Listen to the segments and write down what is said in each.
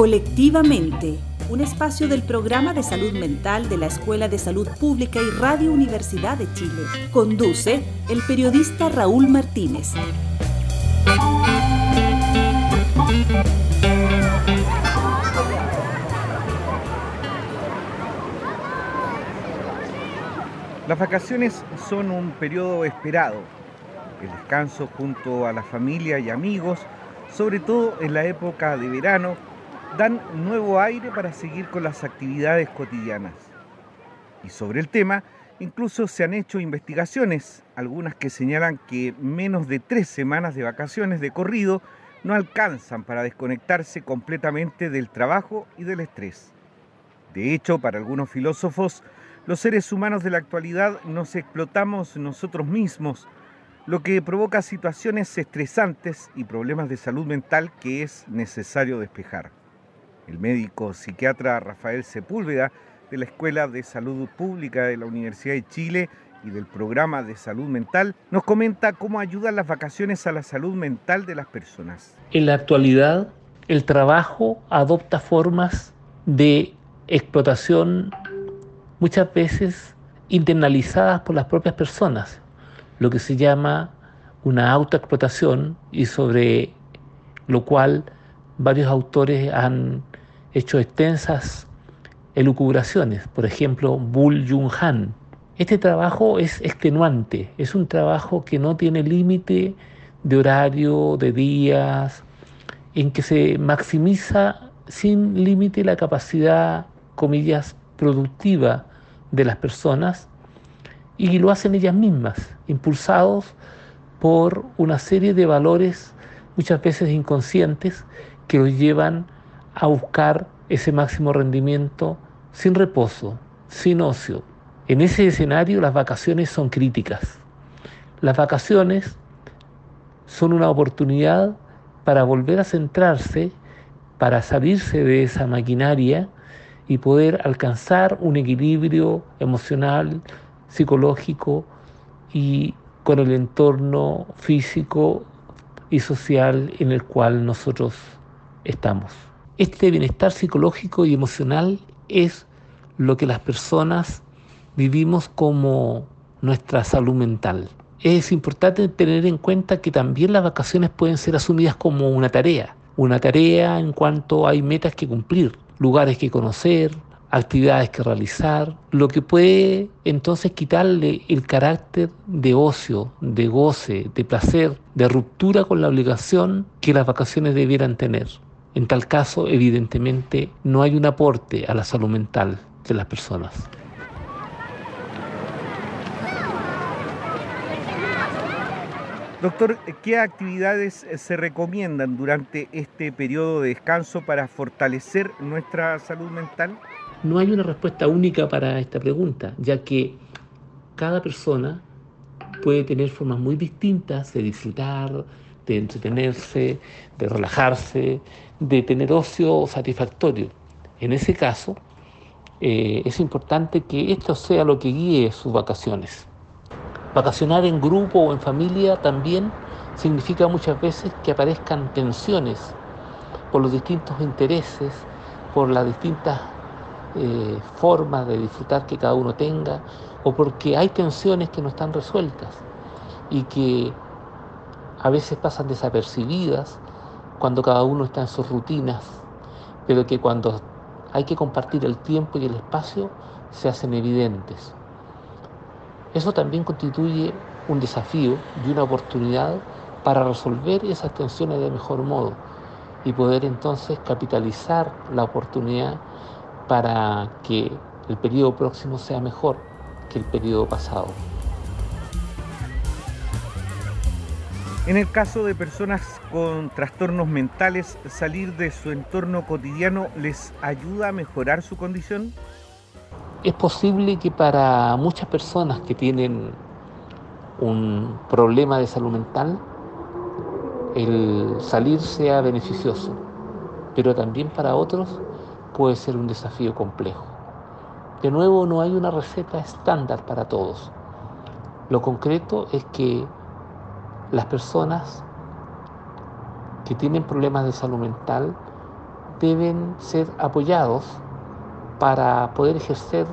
Colectivamente, un espacio del programa de salud mental de la Escuela de Salud Pública y Radio Universidad de Chile. Conduce el periodista Raúl Martínez. Las vacaciones son un periodo esperado. El descanso junto a la familia y amigos, sobre todo en la época de verano, dan nuevo aire para seguir con las actividades cotidianas. Y sobre el tema, incluso se han hecho investigaciones, algunas que señalan que menos de tres semanas de vacaciones de corrido no alcanzan para desconectarse completamente del trabajo y del estrés. De hecho, para algunos filósofos, los seres humanos de la actualidad nos explotamos nosotros mismos, lo que provoca situaciones estresantes y problemas de salud mental que es necesario despejar. El médico psiquiatra Rafael Sepúlveda de la Escuela de Salud Pública de la Universidad de Chile y del programa de salud mental, nos comenta cómo ayudan las vacaciones a la salud mental de las personas. En la actualidad, el trabajo adopta formas de explotación muchas veces internalizadas por las propias personas, lo que se llama una autoexplotación y sobre lo cual varios autores han hecho extensas elucubraciones, por ejemplo, Bull Jung Han. Este trabajo es extenuante, es un trabajo que no tiene límite de horario, de días, en que se maximiza sin límite la capacidad, comillas, productiva de las personas y lo hacen ellas mismas, impulsados por una serie de valores muchas veces inconscientes que los llevan a buscar ese máximo rendimiento sin reposo, sin ocio. En ese escenario las vacaciones son críticas. Las vacaciones son una oportunidad para volver a centrarse, para salirse de esa maquinaria y poder alcanzar un equilibrio emocional, psicológico y con el entorno físico y social en el cual nosotros estamos. Este bienestar psicológico y emocional es lo que las personas vivimos como nuestra salud mental. Es importante tener en cuenta que también las vacaciones pueden ser asumidas como una tarea, una tarea en cuanto hay metas que cumplir, lugares que conocer, actividades que realizar, lo que puede entonces quitarle el carácter de ocio, de goce, de placer, de ruptura con la obligación que las vacaciones debieran tener. En tal caso, evidentemente, no hay un aporte a la salud mental de las personas. Doctor, ¿qué actividades se recomiendan durante este periodo de descanso para fortalecer nuestra salud mental? No hay una respuesta única para esta pregunta, ya que cada persona puede tener formas muy distintas de disfrutar, de entretenerse, de relajarse, de tener ocio satisfactorio. En ese caso, eh, es importante que esto sea lo que guíe sus vacaciones. Vacacionar en grupo o en familia también significa muchas veces que aparezcan tensiones por los distintos intereses, por las distintas eh, formas de disfrutar que cada uno tenga, o porque hay tensiones que no están resueltas y que a veces pasan desapercibidas cuando cada uno está en sus rutinas, pero que cuando hay que compartir el tiempo y el espacio se hacen evidentes. Eso también constituye un desafío y una oportunidad para resolver esas tensiones de mejor modo y poder entonces capitalizar la oportunidad para que el periodo próximo sea mejor que el periodo pasado. En el caso de personas con trastornos mentales, salir de su entorno cotidiano les ayuda a mejorar su condición? Es posible que para muchas personas que tienen un problema de salud mental, el salir sea beneficioso, pero también para otros puede ser un desafío complejo. De nuevo, no hay una receta estándar para todos. Lo concreto es que las personas que tienen problemas de salud mental deben ser apoyados para poder ejercer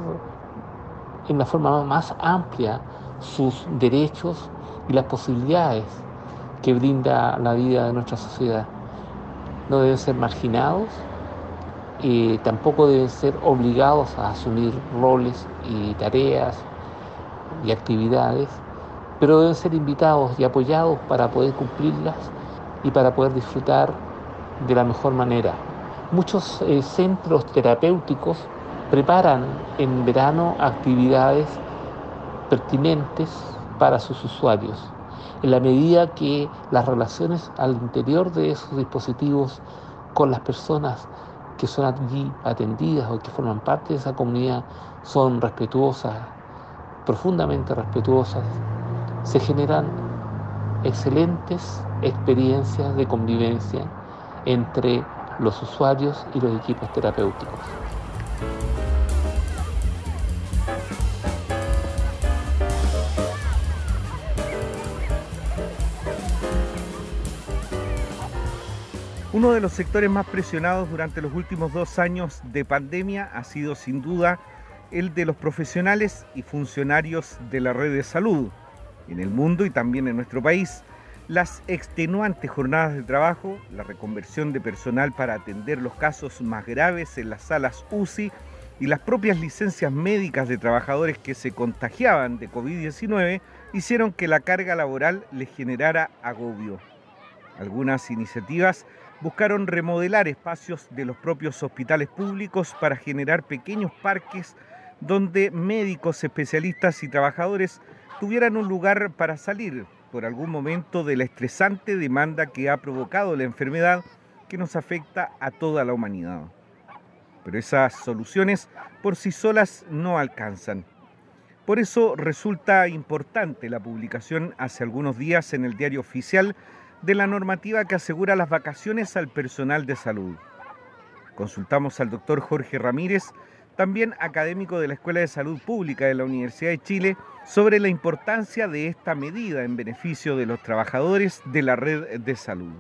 en la forma más amplia sus derechos y las posibilidades que brinda la vida de nuestra sociedad. No deben ser marginados y tampoco deben ser obligados a asumir roles y tareas y actividades, pero deben ser invitados y apoyados para poder cumplirlas y para poder disfrutar de la mejor manera. Muchos eh, centros terapéuticos preparan en verano actividades pertinentes para sus usuarios. En la medida que las relaciones al interior de esos dispositivos con las personas que son allí atendidas o que forman parte de esa comunidad son respetuosas, profundamente respetuosas, se generan excelentes experiencias de convivencia entre los usuarios y los equipos terapéuticos. Uno de los sectores más presionados durante los últimos dos años de pandemia ha sido sin duda el de los profesionales y funcionarios de la red de salud en el mundo y también en nuestro país. Las extenuantes jornadas de trabajo, la reconversión de personal para atender los casos más graves en las salas UCI y las propias licencias médicas de trabajadores que se contagiaban de COVID-19 hicieron que la carga laboral les generara agobio. Algunas iniciativas buscaron remodelar espacios de los propios hospitales públicos para generar pequeños parques donde médicos, especialistas y trabajadores tuvieran un lugar para salir por algún momento de la estresante demanda que ha provocado la enfermedad que nos afecta a toda la humanidad. Pero esas soluciones por sí solas no alcanzan. Por eso resulta importante la publicación hace algunos días en el diario oficial de la normativa que asegura las vacaciones al personal de salud. Consultamos al doctor Jorge Ramírez, también académico de la Escuela de Salud Pública de la Universidad de Chile, sobre la importancia de esta medida en beneficio de los trabajadores de la red de salud.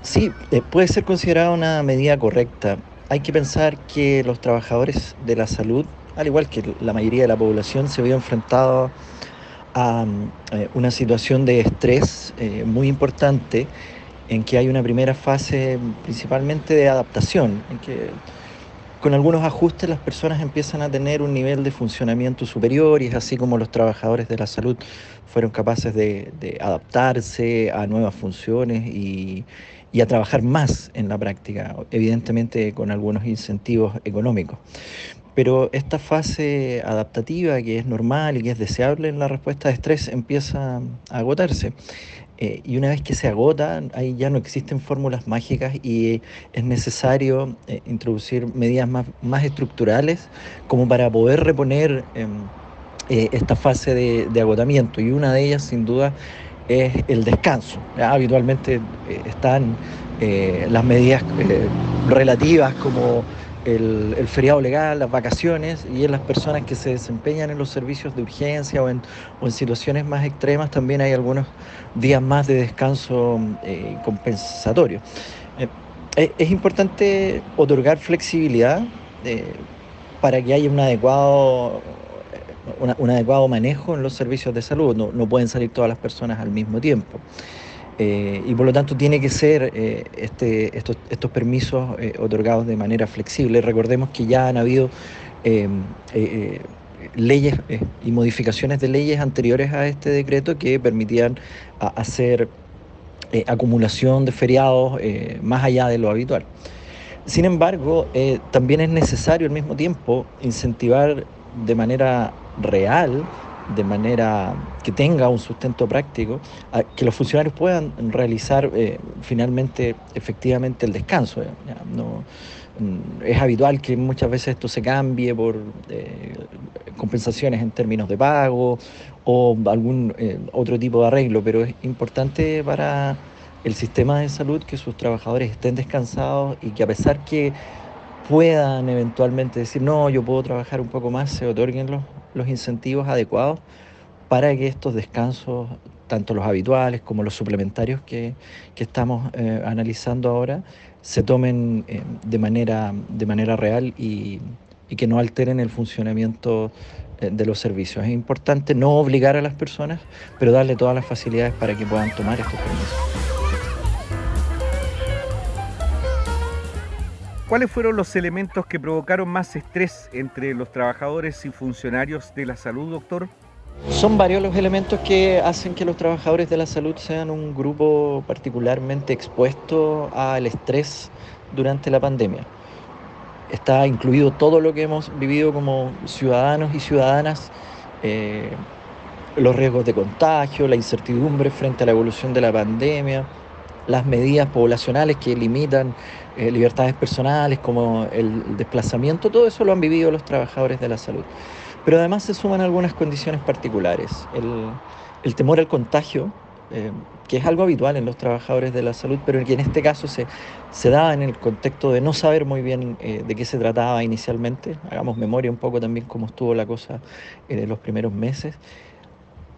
Sí, eh, puede ser considerada una medida correcta. Hay que pensar que los trabajadores de la salud, al igual que la mayoría de la población, se vio enfrentado a eh, una situación de estrés eh, muy importante en que hay una primera fase principalmente de adaptación, en que con algunos ajustes las personas empiezan a tener un nivel de funcionamiento superior y es así como los trabajadores de la salud fueron capaces de, adaptarse a nuevas funciones y, y a trabajar más en la práctica, evidentemente con algunos incentivos económicos. Pero esta fase adaptativa, que es normal y que es deseable en la respuesta de estrés, empieza a agotarse. Eh, y una vez que se agota, ahí ya no existen fórmulas mágicas y es necesario eh, introducir medidas más, más, estructurales como para poder reponer em, eh, esta fase de, de, agotamiento. Y una de ellas, sin duda, es el descanso. Habitualmente están las medidas relativas como el, feriado legal, las vacaciones y en las personas que se desempeñan en los servicios de urgencia o en, situaciones más extremas también hay algunos días más de descanso eh, compensatorio. Eh, eh, es importante otorgar flexibilidad para que haya un adecuado, un adecuado manejo en los servicios de salud. no pueden salir todas las personas al mismo tiempo. Eh, y por lo tanto tiene que ser eh, este, estos, estos, permisos eh, otorgados de manera flexible. Recordemos que ya han habido leyes y modificaciones de leyes anteriores a este decreto que permitían hacer acumulación de feriados más allá de lo habitual. Sin embargo, también es necesario al mismo tiempo incentivar de manera real de manera que tenga un sustento práctico, que los funcionarios puedan realizar eh, finalmente, efectivamente, el descanso. No, mm, es habitual que muchas veces esto se cambie por eh, compensaciones en términos de pago o algún eh, otro tipo de arreglo, pero es importante para el sistema de salud que sus trabajadores estén descansados y que a pesar que puedan eventualmente decir, no, yo puedo trabajar un poco más, se otorguen los, los incentivos adecuados para que estos descansos tanto los habituales como los suplementarios que, estamos eh, analizando ahora, se tomen eh, de, manera, de manera real y, que no alteren el funcionamiento de los servicios. Es importante no obligar a las personas, pero darle todas las facilidades para que puedan tomar estos permisos. ¿Cuáles fueron los elementos que provocaron más estrés entre los trabajadores y funcionarios de la salud, doctor? Son varios los elementos que hacen que los trabajadores de la salud sean un grupo particularmente expuesto al estrés durante la pandemia. Está incluido todo lo que hemos vivido como ciudadanos y ciudadanas, eh, los riesgos de contagio, la incertidumbre frente a la evolución de la pandemia, las medidas poblacionales que limitan eh, libertades personales como el desplazamiento, todo eso lo han vivido los trabajadores de la salud. Pero además se suman algunas condiciones particulares. El, temor al contagio, eh, que es algo habitual en los trabajadores de la salud, pero que en este caso se, se da en el contexto de no saber muy bien eh, de qué se trataba inicialmente. Hagamos memoria un poco también cómo estuvo la cosa en los primeros meses.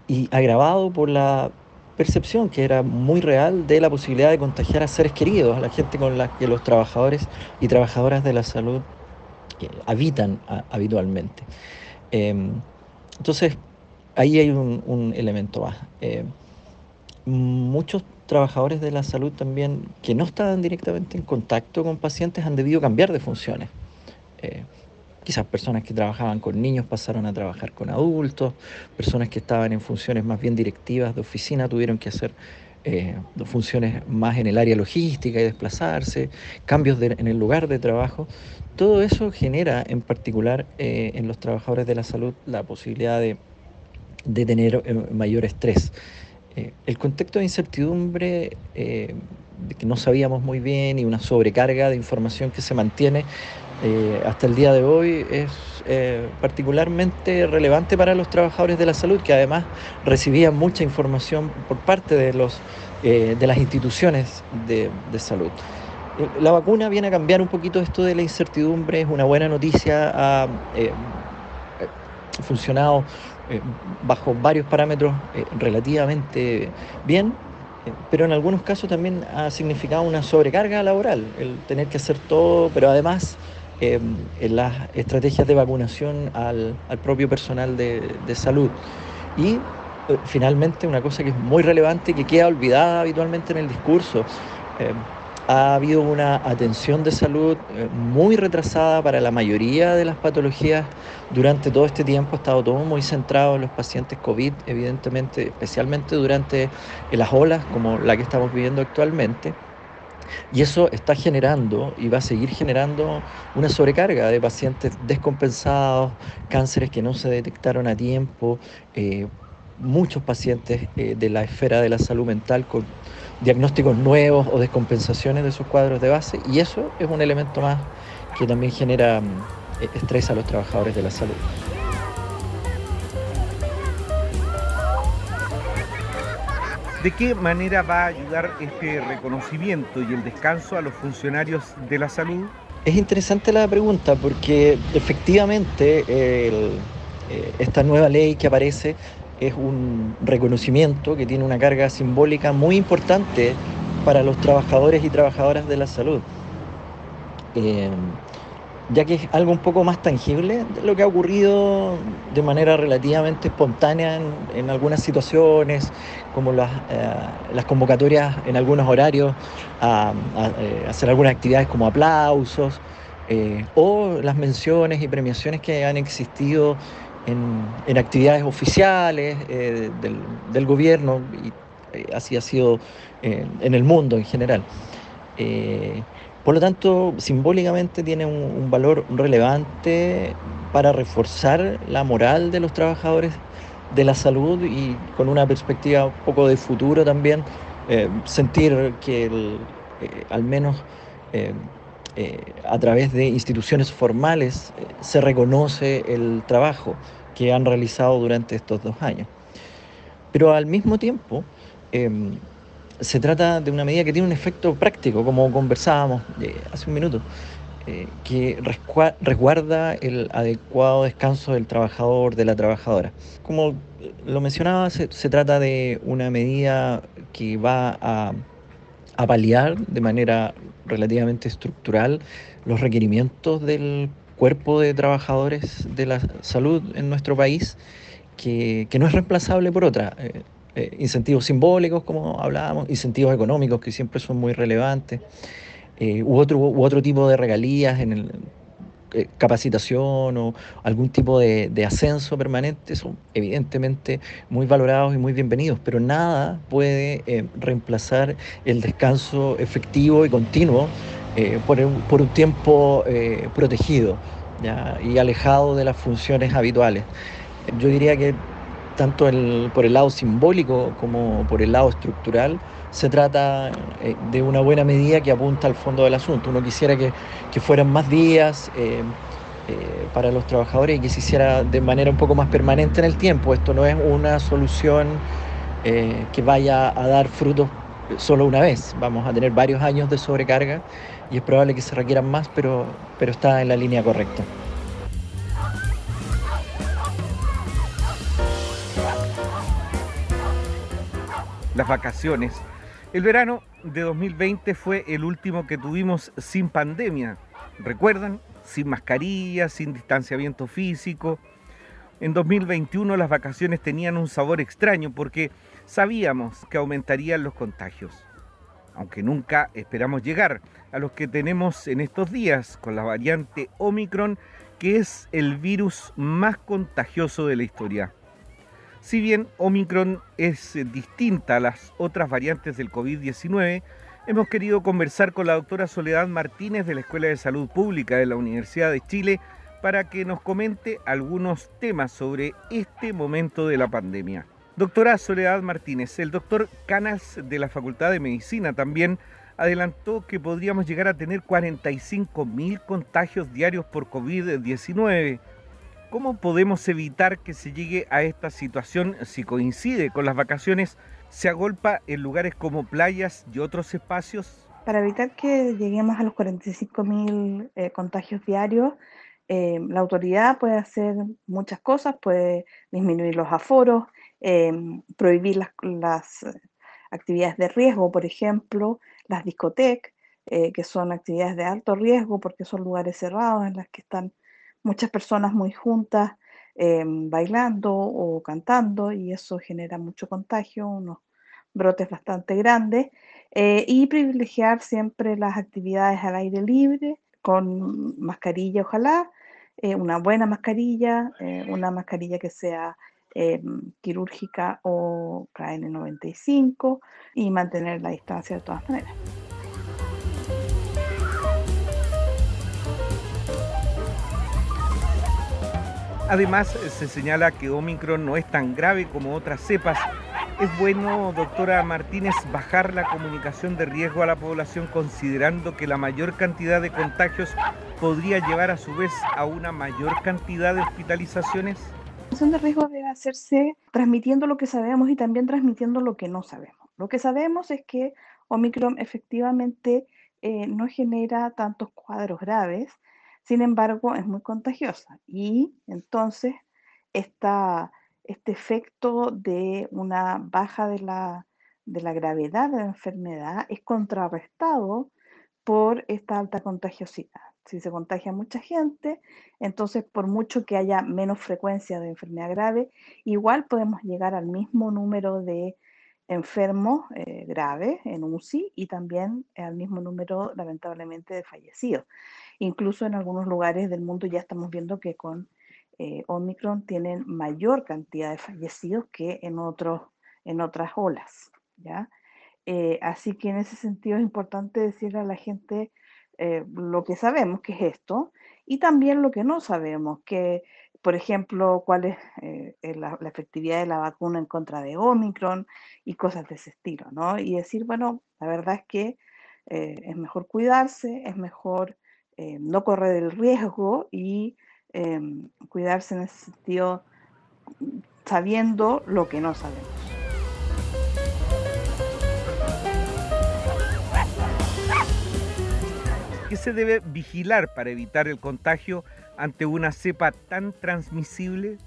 Y agravado por la percepción que era muy real de la posibilidad de contagiar a seres queridos, a la gente con la que los trabajadores y trabajadoras de la salud habitan habitualmente. Em, entonces, ahí hay un, elemento más. Eh, muchos trabajadores de la salud también que no estaban directamente en contacto con pacientes han debido cambiar de funciones. Eh, quizás personas que trabajaban con niños pasaron a trabajar con adultos, personas que estaban en funciones más bien directivas de oficina tuvieron que hacer eh, funciones más en el área logística y desplazarse, cambios en el lugar de trabajo. Todo eso genera en particular eh, en los trabajadores de la salud la posibilidad de, tener eh, mayor estrés. El contexto de incertidumbre que no sabíamos muy bien y una sobrecarga de información que se mantiene hasta el día de hoy es particularmente relevante para los trabajadores de la salud que además recibían mucha información por parte de, los, de las instituciones de salud. La vacuna viene a cambiar un poquito esto de la incertidumbre, es una buena noticia, ha eh, funcionado eh, bajo varios parámetros eh, relativamente bien, pero en algunos casos también ha significado una sobrecarga laboral, el tener que hacer todo, pero además en las estrategias de vacunación al, propio personal de, de salud. Y finalmente una cosa que es muy relevante y que queda olvidada habitualmente en el discurso ha habido una atención de salud eh, muy retrasada para la mayoría de las patologías durante todo este tiempo. Ha estado todo muy centrado en los pacientes COVID, evidentemente, especialmente durante las olas como la que estamos viviendo actualmente. Y eso está generando y va a seguir generando una sobrecarga de pacientes descompensados, cánceres que no se detectaron a tiempo, eh, muchos pacientes eh, de la esfera de la salud mental con diagnósticos nuevos o descompensaciones de sus cuadros de base y eso es un elemento más que también genera mm, e-, estrés a los trabajadores de la salud. ¿De qué manera va a ayudar este reconocimiento y el descanso a los funcionarios de la salud? Es interesante la pregunta porque efectivamente eh, esta nueva ley que aparece es un reconocimiento que tiene una carga simbólica muy importante para los trabajadores y trabajadoras de la salud. Eh, ya que es algo un poco más tangible de lo que ha ocurrido de manera relativamente espontánea en, algunas situaciones, como las, eh, las, convocatorias en algunos horarios a, eh, hacer algunas actividades como aplausos, o las menciones y premiaciones que han existido en, actividades oficiales eh, del, gobierno y eh, así ha sido eh, en el mundo en general. Por lo tanto, simbólicamente tiene un, valor relevante para reforzar la moral de los trabajadores de la salud y con una perspectiva un poco de futuro también, sentir que al menos a través de instituciones formales se reconoce el trabajo que han realizado durante estos dos años. Pero al mismo tiempo, em, se trata de una medida que tiene un efecto práctico, como conversábamos eh, hace un minuto. eh, que resguarda el adecuado descanso del trabajador, de la trabajadora. Como lo mencionaba, se, trata de una medida que va a, a paliar de manera relativamente estructural los requerimientos del cuerpo de trabajadores de la salud en nuestro país, que, no es reemplazable por otra. Eh, eh, incentivos simbólicos, como hablábamos, incentivos económicos, que siempre son muy relevantes, eh, u, otro, u otro tipo de regalías en el, capacitación o algún tipo de, ascenso permanente son evidentemente muy valorados y muy bienvenidos, pero nada puede reemplazar el descanso efectivo y continuo eh, por, un, por, un, tiempo eh, protegido y alejado de las funciones habituales. Yo diría que tanto por el lado simbólico como por el lado estructural, se trata eh, de una buena medida que apunta al fondo del asunto. Uno quisiera que, fueran más días para los trabajadores y que se hiciera de manera un poco más permanente en el tiempo. Esto no es una solución que vaya a dar frutos solo una vez. Vamos a tener varios años de sobrecarga y es probable que se requieran más, pero está en la línea correcta. Las vacaciones. El verano de 2020 fue el último que tuvimos sin pandemia. ¿Recuerdan? Sin mascarilla, sin distanciamiento físico. En 2021 las vacaciones tenían un sabor extraño porque sabíamos que aumentarían los contagios aunque nunca esperamos llegar a los que tenemos en estos días con la variante Omicron, que es el virus más contagioso de la historia. Si bien Omicron es distinta a las otras variantes del COVID-19, hemos querido conversar con la doctora Soledad Martínez de la Escuela de Salud Pública de la Universidad de Chile para que nos comente algunos temas sobre este momento de la pandemia. Doctora Soledad Martínez, el doctor Canas de la Facultad de Medicina también adelantó que podríamos llegar a tener 45 mil contagios diarios por COVID-19. ¿Cómo podemos evitar que se llegue a esta situación si coincide con las vacaciones? ¿Se agolpa en lugares como playas y otros espacios? Para evitar que lleguemos a los 45 mil eh, contagios diarios, eh, la autoridad puede hacer muchas cosas, puede disminuir los aforos, Em, prohibir las, actividades de riesgo, por ejemplo, las discotecas, eh, que son actividades de alto riesgo porque son lugares cerrados en las que están muchas personas muy juntas em, bailando o cantando y eso genera mucho contagio, unos brotes bastante grandes, eh, y privilegiar siempre las actividades al aire libre con mascarilla, ojalá, eh, una buena mascarilla, una mascarilla que sea Em, quirúrgica o KN95 y mantener la distancia de todas maneras. Además, se señala que Omicron no es tan grave como otras cepas. ¿Es bueno, doctora Martínez, bajar la comunicación de riesgo a la población considerando que la mayor cantidad de contagios podría llevar a su vez a una mayor cantidad de hospitalizaciones? La de riesgo debe hacerse transmitiendo lo que sabemos y también transmitiendo lo que no sabemos. Lo que sabemos es que Omicron efectivamente eh, no genera tantos cuadros graves, sin embargo es muy contagiosa y entonces este efecto de una baja de la, de la gravedad de la enfermedad es contrarrestado por esta alta contagiosidad. Si se contagia mucha gente, entonces por mucho que haya menos frecuencia de enfermedad grave, igual podemos llegar al mismo número de enfermos eh, graves en UCI y también al mismo número, lamentablemente, de fallecidos. Incluso en algunos lugares del mundo ya estamos viendo que con eh, Omicron tienen mayor cantidad de fallecidos que en, otros, en otras olas. ¿ya? Eh, así que en ese sentido es importante decirle a la gente eh, lo que sabemos, que es esto, y también lo que no sabemos, que, por ejemplo, cuál es eh, la, efectividad de la vacuna en contra de Omicron y cosas de ese estilo, ¿no? Y decir, bueno, la verdad es que eh, es mejor cuidarse, es mejor no correr el riesgo y em, cuidarse en ese sentido sabiendo lo que no sabemos. ¿Qué se debe vigilar para evitar el contagio ante una cepa tan transmisible?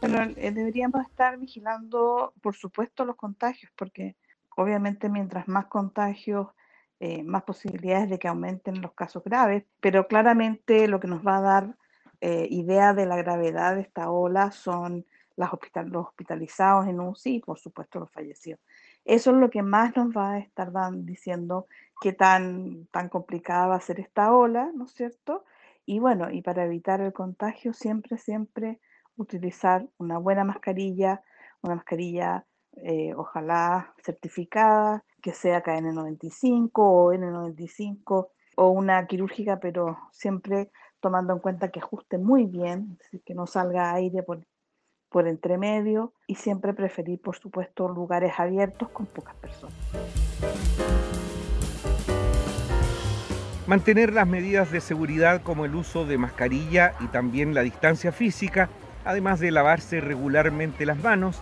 Pero eh, deberíamos estar vigilando, por supuesto, los contagios, porque obviamente mientras más contagios, eh, más posibilidades de que aumenten los casos graves, pero claramente lo que nos va a dar eh, idea de la gravedad de esta ola son los hospitalizados en UCI y por supuesto los fallecidos. Eso es lo que más nos va a estar diciendo qué tan, tan complicada va a ser esta ola, ¿no es cierto? Y bueno, y para evitar el contagio, siempre, siempre utilizar una buena mascarilla, una mascarilla eh, ojalá certificada, que sea KN95 o N95 o una quirúrgica, pero siempre tomando en cuenta que ajuste muy bien, que no salga aire por, por entre medio y siempre preferir, por supuesto, lugares abiertos con pocas personas. Mantener las medidas de seguridad como el uso de mascarilla y también la distancia física, además de lavarse regularmente las manos,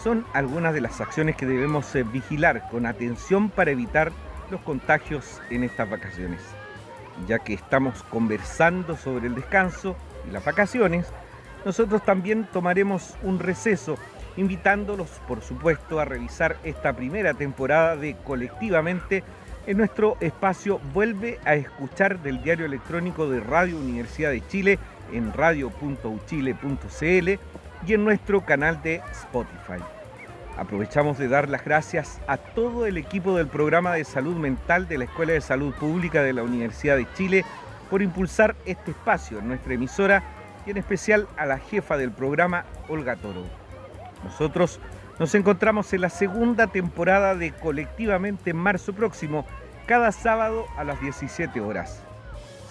son algunas de las acciones que debemos eh, vigilar con atención para evitar los contagios en estas vacaciones. Ya que estamos conversando sobre el descanso y las vacaciones, nosotros también tomaremos un receso, invitándolos, por supuesto, a revisar esta primera temporada de Colectivamente en nuestro espacio Vuelve a escuchar del diario electrónico de Radio Universidad de Chile en radio.uchile.cl y en nuestro canal de Spotify. Aprovechamos de dar las gracias a todo el equipo del programa de salud mental de la Escuela de Salud Pública de la Universidad de Chile por impulsar este espacio en nuestra emisora y en especial a la jefa del programa, Olga Toro. Nosotros nos encontramos en la segunda temporada de Colectivamente en marzo próximo, cada sábado a las 17 horas.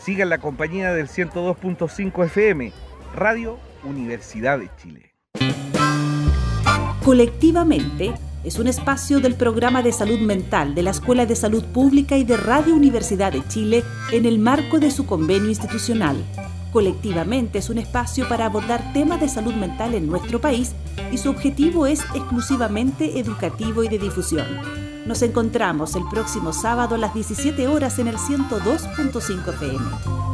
Sigan la compañía del 102.5 FM, Radio Universidad de Chile. Colectivamente es un espacio del programa de salud mental de la Escuela de Salud Pública y de Radio Universidad de Chile en el marco de su convenio institucional Colectivamente es un espacio para abordar temas de salud mental en nuestro país y su objetivo es exclusivamente educativo y de difusión. Nos encontramos el próximo sábado a las 17 horas en el 102.5 FM.